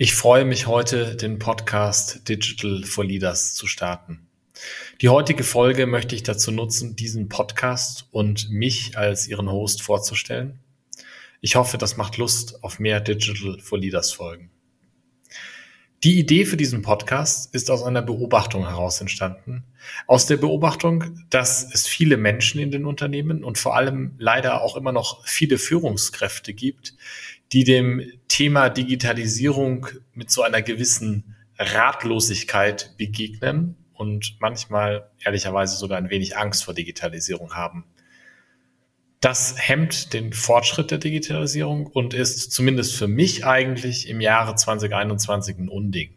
ich freue mich heute, den Podcast Digital for Leaders zu starten. Die heutige Folge möchte ich dazu nutzen, diesen Podcast und mich als Ihren Host vorzustellen. Ich hoffe, das macht Lust auf mehr Digital for Leaders Folgen. Die Idee für diesen Podcast ist aus einer Beobachtung heraus entstanden. Aus der Beobachtung, dass es viele Menschen in den Unternehmen und vor allem leider auch immer noch viele Führungskräfte gibt, die dem Thema Digitalisierung mit so einer gewissen Ratlosigkeit begegnen und manchmal ehrlicherweise sogar ein wenig Angst vor Digitalisierung haben. Das hemmt den Fortschritt der Digitalisierung und ist zumindest für mich eigentlich im Jahre 2021 ein Unding.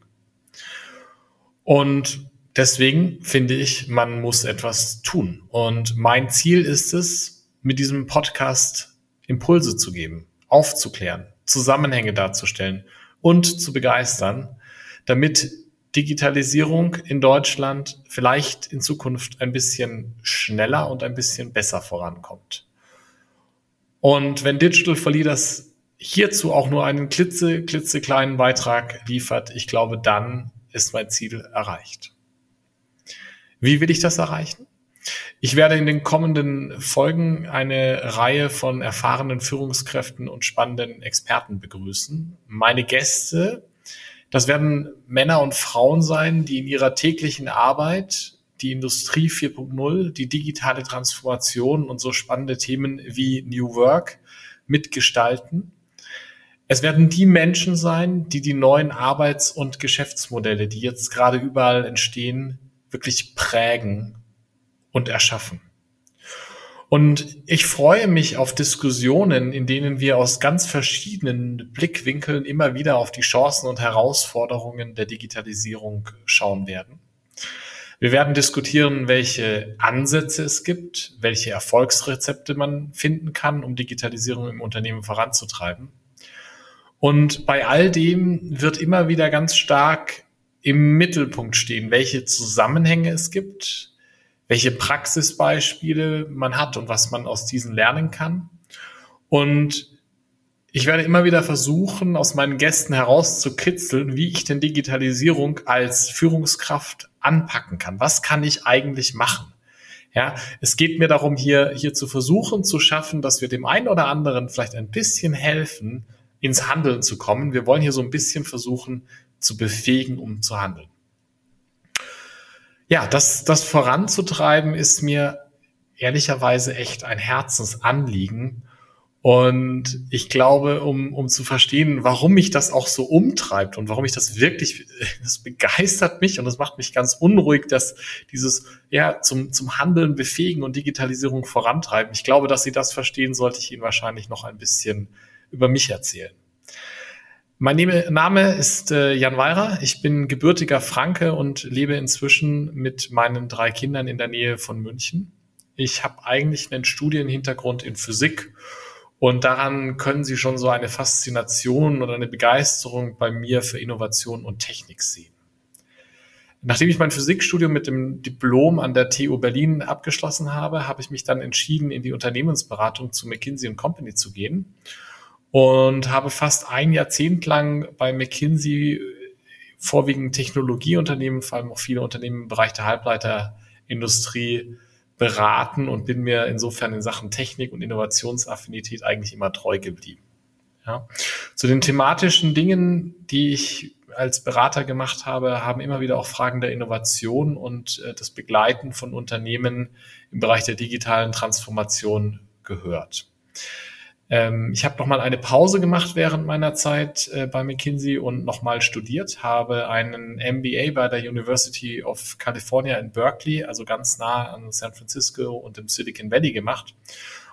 Und deswegen finde ich, man muss etwas tun. Und mein Ziel ist es, mit diesem Podcast Impulse zu geben, aufzuklären, Zusammenhänge darzustellen und zu begeistern, damit Digitalisierung in Deutschland vielleicht in Zukunft ein bisschen schneller und ein bisschen besser vorankommt. Und wenn Digital for Leaders hierzu auch nur einen klitze, klitzekleinen Beitrag liefert, ich glaube, dann ist mein Ziel erreicht. Wie will ich das erreichen? Ich werde in den kommenden Folgen eine Reihe von erfahrenen Führungskräften und spannenden Experten begrüßen. Meine Gäste, das werden Männer und Frauen sein, die in ihrer täglichen Arbeit die Industrie 4.0, die digitale Transformation und so spannende Themen wie New Work mitgestalten. Es werden die Menschen sein, die die neuen Arbeits- und Geschäftsmodelle, die jetzt gerade überall entstehen, wirklich prägen und erschaffen. Und ich freue mich auf Diskussionen, in denen wir aus ganz verschiedenen Blickwinkeln immer wieder auf die Chancen und Herausforderungen der Digitalisierung schauen werden. Wir werden diskutieren, welche Ansätze es gibt, welche Erfolgsrezepte man finden kann, um Digitalisierung im Unternehmen voranzutreiben. Und bei all dem wird immer wieder ganz stark im Mittelpunkt stehen, welche Zusammenhänge es gibt, welche Praxisbeispiele man hat und was man aus diesen lernen kann. Und ich werde immer wieder versuchen, aus meinen Gästen herauszukitzeln, wie ich denn Digitalisierung als Führungskraft anpacken kann. Was kann ich eigentlich machen? Ja, es geht mir darum, hier, hier zu versuchen zu schaffen, dass wir dem einen oder anderen vielleicht ein bisschen helfen, ins Handeln zu kommen. Wir wollen hier so ein bisschen versuchen, zu befähigen, um zu handeln ja, das, das voranzutreiben ist mir ehrlicherweise echt ein Herzensanliegen. Und ich glaube, um, um zu verstehen, warum mich das auch so umtreibt und warum ich das wirklich, das begeistert mich und das macht mich ganz unruhig, dass dieses, ja, zum, zum Handeln befähigen und Digitalisierung vorantreiben. Ich glaube, dass Sie das verstehen, sollte ich Ihnen wahrscheinlich noch ein bisschen über mich erzählen. Mein Name ist äh, Jan Weirer. Ich bin gebürtiger Franke und lebe inzwischen mit meinen drei Kindern in der Nähe von München. Ich habe eigentlich einen Studienhintergrund in Physik und daran können Sie schon so eine Faszination oder eine Begeisterung bei mir für Innovation und Technik sehen. Nachdem ich mein Physikstudium mit dem Diplom an der TU Berlin abgeschlossen habe, habe ich mich dann entschieden, in die Unternehmensberatung zu McKinsey Company zu gehen und habe fast ein Jahrzehnt lang bei McKinsey vorwiegend Technologieunternehmen, vor allem auch viele Unternehmen im Bereich der Halbleiterindustrie beraten und bin mir insofern in Sachen Technik und Innovationsaffinität eigentlich immer treu geblieben. Ja. Zu den thematischen Dingen, die ich als Berater gemacht habe, haben immer wieder auch Fragen der Innovation und äh, das Begleiten von Unternehmen im Bereich der digitalen Transformation gehört. Ähm, ich habe nochmal eine Pause gemacht während meiner Zeit äh, bei McKinsey und nochmal studiert, habe einen MBA bei der University of California in Berkeley, also ganz nah an San Francisco und im Silicon Valley gemacht.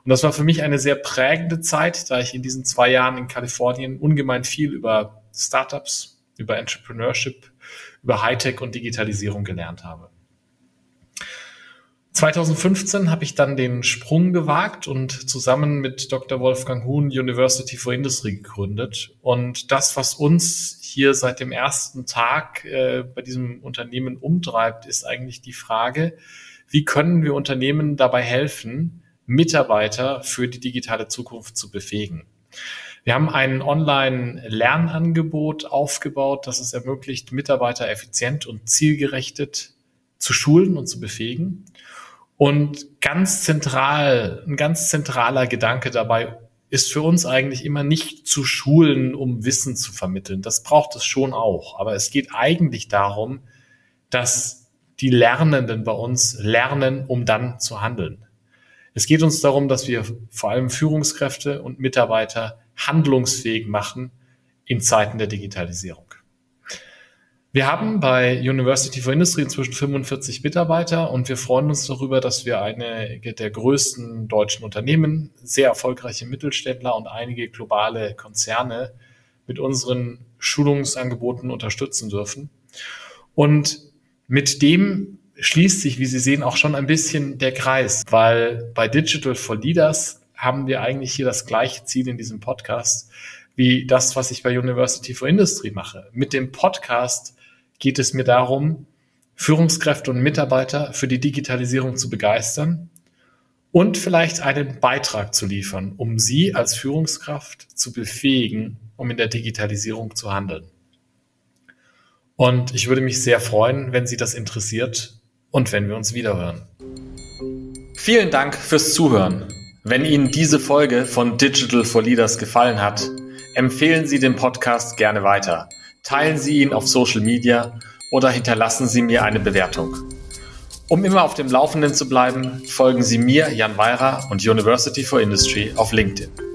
Und das war für mich eine sehr prägende Zeit, da ich in diesen zwei Jahren in Kalifornien ungemein viel über Startups, über Entrepreneurship, über Hightech und Digitalisierung gelernt habe. 2015 habe ich dann den Sprung gewagt und zusammen mit Dr. Wolfgang Huhn University for Industry gegründet. Und das, was uns hier seit dem ersten Tag äh, bei diesem Unternehmen umtreibt, ist eigentlich die Frage, wie können wir Unternehmen dabei helfen, Mitarbeiter für die digitale Zukunft zu befähigen. Wir haben ein Online-Lernangebot aufgebaut, das es ermöglicht, Mitarbeiter effizient und zielgerechtet zu schulen und zu befähigen. Und ganz zentral, ein ganz zentraler Gedanke dabei ist für uns eigentlich immer nicht zu schulen, um Wissen zu vermitteln. Das braucht es schon auch. Aber es geht eigentlich darum, dass die Lernenden bei uns lernen, um dann zu handeln. Es geht uns darum, dass wir vor allem Führungskräfte und Mitarbeiter handlungsfähig machen in Zeiten der Digitalisierung. Wir haben bei University for Industry inzwischen 45 Mitarbeiter und wir freuen uns darüber, dass wir einige der größten deutschen Unternehmen, sehr erfolgreiche Mittelständler und einige globale Konzerne mit unseren Schulungsangeboten unterstützen dürfen. Und mit dem schließt sich, wie Sie sehen, auch schon ein bisschen der Kreis, weil bei Digital for Leaders haben wir eigentlich hier das gleiche Ziel in diesem Podcast wie das, was ich bei University for Industry mache. Mit dem Podcast geht es mir darum, Führungskräfte und Mitarbeiter für die Digitalisierung zu begeistern und vielleicht einen Beitrag zu liefern, um sie als Führungskraft zu befähigen, um in der Digitalisierung zu handeln. Und ich würde mich sehr freuen, wenn Sie das interessiert und wenn wir uns wiederhören. Vielen Dank fürs Zuhören. Wenn Ihnen diese Folge von Digital for Leaders gefallen hat, empfehlen Sie den Podcast gerne weiter teilen Sie ihn auf Social Media oder hinterlassen Sie mir eine Bewertung. Um immer auf dem Laufenden zu bleiben, folgen Sie mir, Jan Weira und University for Industry auf LinkedIn.